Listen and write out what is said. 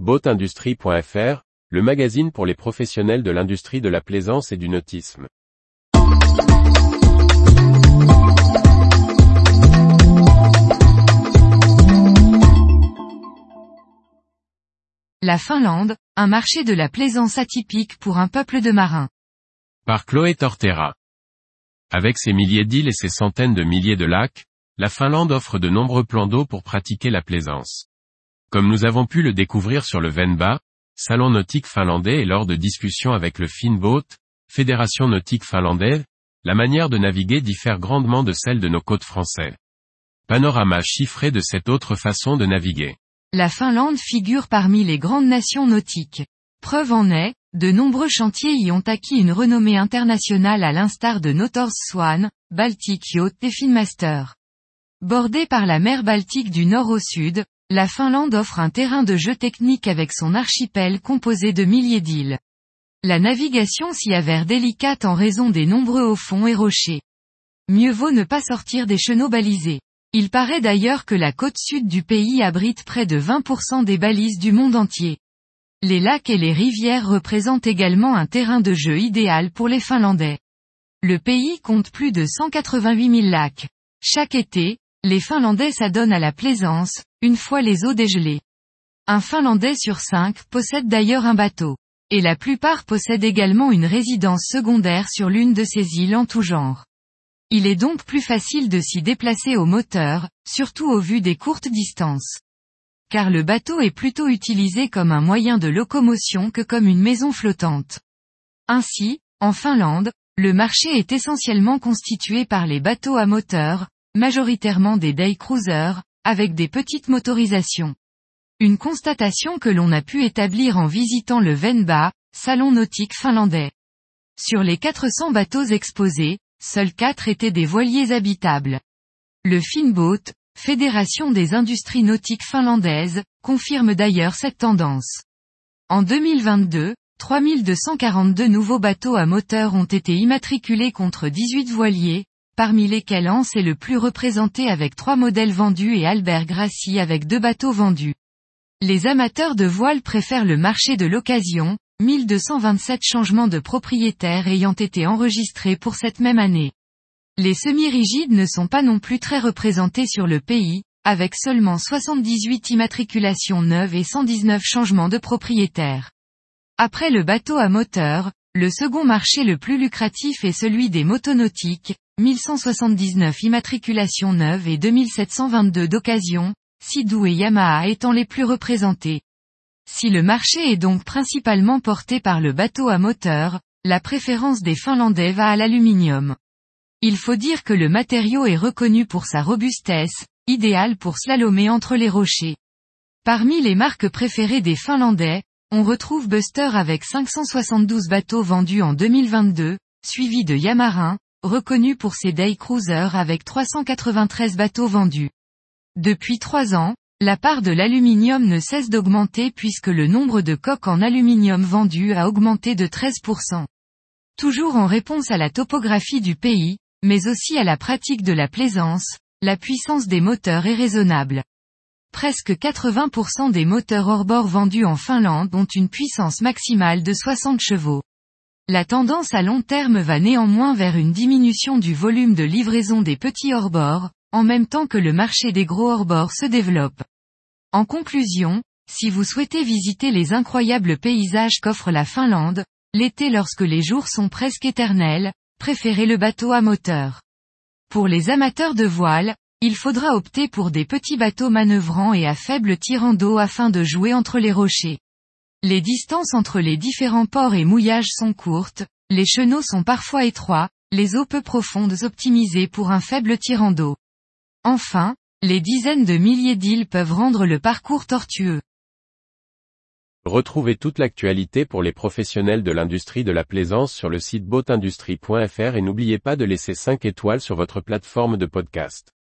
Boatindustrie.fr, le magazine pour les professionnels de l'industrie de la plaisance et du nautisme. La Finlande, un marché de la plaisance atypique pour un peuple de marins. Par Chloé Tortera. Avec ses milliers d'îles et ses centaines de milliers de lacs, la Finlande offre de nombreux plans d'eau pour pratiquer la plaisance. Comme nous avons pu le découvrir sur le Venba, salon nautique finlandais et lors de discussions avec le Finboat, Fédération nautique finlandaise, la manière de naviguer diffère grandement de celle de nos côtes françaises. Panorama chiffré de cette autre façon de naviguer. La Finlande figure parmi les grandes nations nautiques. Preuve en est, de nombreux chantiers y ont acquis une renommée internationale à l'instar de Notors Swan, Baltic Yacht et Finmaster. Bordée par la mer Baltique du nord au sud, la Finlande offre un terrain de jeu technique avec son archipel composé de milliers d'îles. La navigation s'y avère délicate en raison des nombreux hauts fonds et rochers. Mieux vaut ne pas sortir des chenaux balisés. Il paraît d'ailleurs que la côte sud du pays abrite près de 20% des balises du monde entier. Les lacs et les rivières représentent également un terrain de jeu idéal pour les Finlandais. Le pays compte plus de 188 000 lacs. Chaque été, les Finlandais s'adonnent à la plaisance, une fois les eaux dégelées. Un Finlandais sur cinq possède d'ailleurs un bateau. Et la plupart possèdent également une résidence secondaire sur l'une de ces îles en tout genre. Il est donc plus facile de s'y déplacer au moteur, surtout au vu des courtes distances. Car le bateau est plutôt utilisé comme un moyen de locomotion que comme une maison flottante. Ainsi, en Finlande, le marché est essentiellement constitué par les bateaux à moteur, majoritairement des day cruisers, avec des petites motorisations. Une constatation que l'on a pu établir en visitant le Venba, salon nautique finlandais. Sur les 400 bateaux exposés, seuls 4 étaient des voiliers habitables. Le Finboat, Fédération des industries nautiques finlandaises, confirme d'ailleurs cette tendance. En 2022, 3242 nouveaux bateaux à moteur ont été immatriculés contre 18 voiliers, parmi lesquels Hans est le plus représenté avec trois modèles vendus et Albert Grassi avec deux bateaux vendus. Les amateurs de voile préfèrent le marché de l'occasion, 1227 changements de propriétaires ayant été enregistrés pour cette même année. Les semi-rigides ne sont pas non plus très représentés sur le pays, avec seulement 78 immatriculations neuves et 119 changements de propriétaires. Après le bateau à moteur, le second marché le plus lucratif est celui des motonautiques, 1179 immatriculations neuves et 2722 d'occasion, Sidou et Yamaha étant les plus représentés. Si le marché est donc principalement porté par le bateau à moteur, la préférence des Finlandais va à l'aluminium. Il faut dire que le matériau est reconnu pour sa robustesse, idéal pour slalomer entre les rochers. Parmi les marques préférées des Finlandais, on retrouve Buster avec 572 bateaux vendus en 2022, suivi de Yamarin, reconnu pour ses day cruisers avec 393 bateaux vendus. Depuis trois ans, la part de l'aluminium ne cesse d'augmenter puisque le nombre de coques en aluminium vendues a augmenté de 13%. Toujours en réponse à la topographie du pays, mais aussi à la pratique de la plaisance, la puissance des moteurs est raisonnable. Presque 80% des moteurs hors-bord vendus en Finlande ont une puissance maximale de 60 chevaux. La tendance à long terme va néanmoins vers une diminution du volume de livraison des petits hors-bord, en même temps que le marché des gros hors-bord se développe. En conclusion, si vous souhaitez visiter les incroyables paysages qu'offre la Finlande, l'été lorsque les jours sont presque éternels, préférez le bateau à moteur. Pour les amateurs de voile, il faudra opter pour des petits bateaux manœuvrants et à faible tirant d'eau afin de jouer entre les rochers. Les distances entre les différents ports et mouillages sont courtes, les chenaux sont parfois étroits, les eaux peu profondes optimisées pour un faible tirant d'eau. Enfin, les dizaines de milliers d'îles peuvent rendre le parcours tortueux. Retrouvez toute l'actualité pour les professionnels de l'industrie de la plaisance sur le site boatindustrie.fr et n'oubliez pas de laisser 5 étoiles sur votre plateforme de podcast.